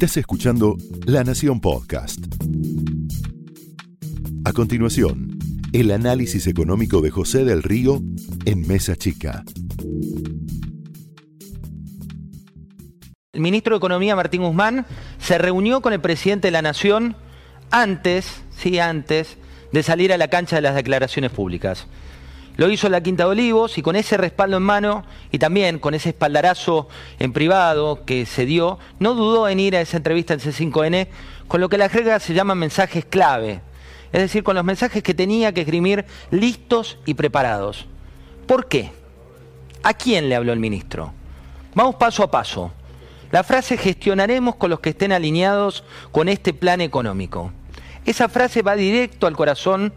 Estás escuchando La Nación Podcast. A continuación, el análisis económico de José del Río en Mesa Chica. El ministro de Economía, Martín Guzmán, se reunió con el presidente de la Nación antes, sí, antes de salir a la cancha de las declaraciones públicas. Lo hizo la Quinta de Olivos y con ese respaldo en mano y también con ese espaldarazo en privado que se dio, no dudó en ir a esa entrevista en C5N con lo que la jerga se llama mensajes clave. Es decir, con los mensajes que tenía que esgrimir listos y preparados. ¿Por qué? ¿A quién le habló el ministro? Vamos paso a paso. La frase gestionaremos con los que estén alineados con este plan económico. Esa frase va directo al corazón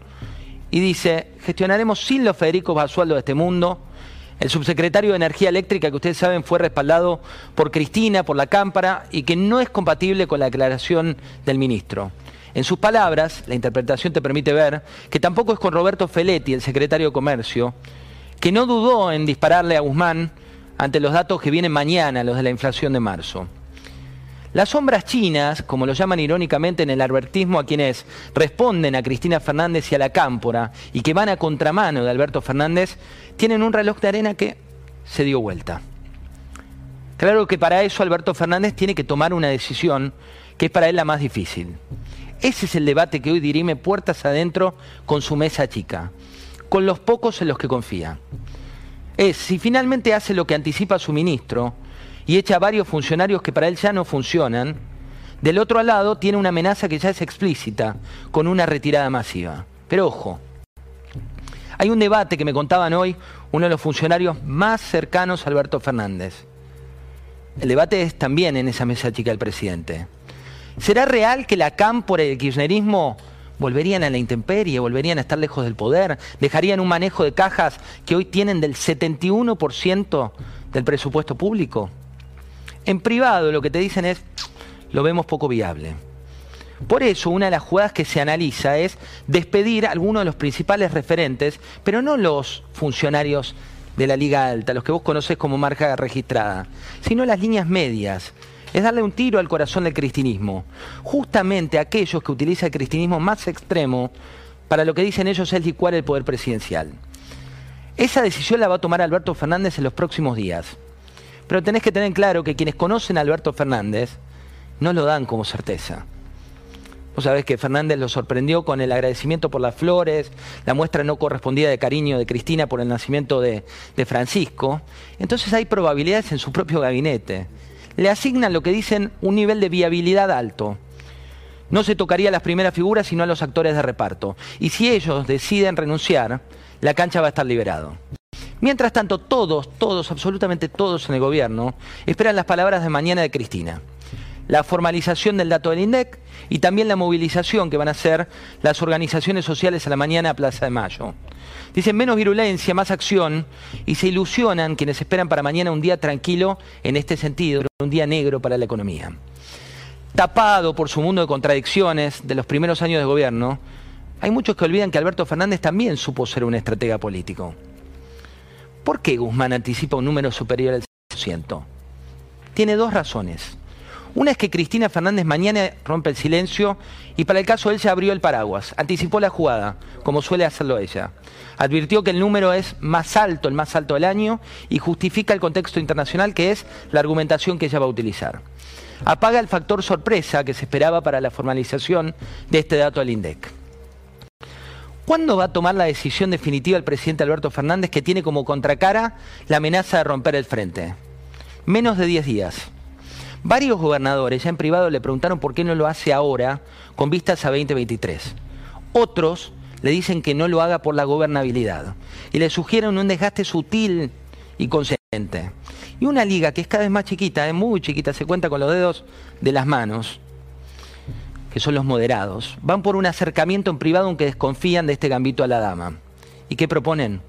y dice, gestionaremos sin los Federicos Basualdo de este mundo. El subsecretario de Energía Eléctrica, que ustedes saben, fue respaldado por Cristina, por la Cámpara, y que no es compatible con la declaración del ministro. En sus palabras, la interpretación te permite ver que tampoco es con Roberto Feletti, el secretario de Comercio, que no dudó en dispararle a Guzmán ante los datos que vienen mañana, los de la inflación de marzo. Las sombras chinas, como lo llaman irónicamente en el albertismo a quienes responden a Cristina Fernández y a la Cámpora y que van a contramano de Alberto Fernández, tienen un reloj de arena que se dio vuelta. Claro que para eso Alberto Fernández tiene que tomar una decisión que es para él la más difícil. Ese es el debate que hoy dirime puertas adentro con su mesa chica, con los pocos en los que confía. Es si finalmente hace lo que anticipa su ministro, y echa a varios funcionarios que para él ya no funcionan, del otro lado tiene una amenaza que ya es explícita, con una retirada masiva. Pero ojo, hay un debate que me contaban hoy uno de los funcionarios más cercanos a Alberto Fernández. El debate es también en esa mesa chica del presidente. ¿Será real que la cámpora y el kirchnerismo volverían a la intemperie, volverían a estar lejos del poder, dejarían un manejo de cajas que hoy tienen del 71% del presupuesto público? En privado lo que te dicen es, lo vemos poco viable. Por eso una de las jugadas que se analiza es despedir a algunos de los principales referentes, pero no los funcionarios de la Liga Alta, los que vos conocés como marca registrada, sino las líneas medias. Es darle un tiro al corazón del cristinismo. Justamente aquellos que utilizan el cristinismo más extremo para lo que dicen ellos es licuar el poder presidencial. Esa decisión la va a tomar Alberto Fernández en los próximos días. Pero tenés que tener claro que quienes conocen a Alberto Fernández no lo dan como certeza. Vos sabés que Fernández lo sorprendió con el agradecimiento por las flores, la muestra no correspondida de cariño de Cristina por el nacimiento de, de, Francisco. Entonces hay probabilidades en su propio gabinete. Le asignan lo que dicen un nivel de viabilidad alto. No se tocaría a las primeras figuras sino a los actores de reparto. Y si ellos deciden renunciar, la cancha va a estar liberado. Mientras tanto, todos, todos, absolutamente todos en el gobierno esperan las palabras de mañana de Cristina. La formalización del dato del INDEC y también la movilización que van a hacer las organizaciones sociales a la mañana a Plaza de Mayo. Dicen menos virulencia, más acción y se ilusionan quienes esperan para mañana un día tranquilo en este sentido, un día negro para la economía. Tapado por su mundo de contradicciones de los primeros años de gobierno, hay muchos que olvidan que Alberto Fernández también supo ser un estratega político. ¿Por qué Guzmán anticipa un número superior al 100%? Tiene dos razones. Una es que Cristina Fernández mañana rompe el silencio y para el caso él se abrió el paraguas, anticipó la jugada, como suele hacerlo ella. Advirtió que el número es más alto, el más alto del año, y justifica el contexto internacional que es la argumentación que ella va a utilizar. Apaga el factor sorpresa que se esperaba para la formalización de este dato al INDEC. ¿Cuándo va a tomar la decisión definitiva el presidente Alberto Fernández que tiene como contracara la amenaza de romper el frente? Menos de 10 días. Varios gobernadores ya en privado le preguntaron por qué no lo hace ahora con vistas a 2023. Otros le dicen que no lo haga por la gobernabilidad y le sugieren un desgaste sutil y consciente. Y una liga que es cada vez más chiquita, es muy chiquita, se cuenta con los dedos de las manos, que son los moderados, van por un acercamiento en privado aunque desconfían de este gambito a la dama. ¿Y qué proponen?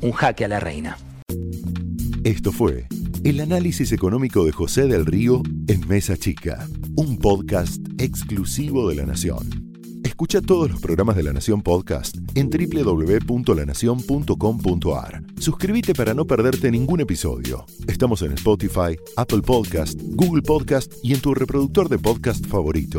Un jaque a la reina. Esto fue el análisis económico de José del Río en Mesa Chica, un podcast exclusivo de la Nación. Escucha todos los programas de La Nación Podcast en www.lanacion.com.ar. Suscríbete para no perderte ningún episodio. Estamos en Spotify, Apple Podcast, Google Podcast y en tu reproductor de podcast favorito.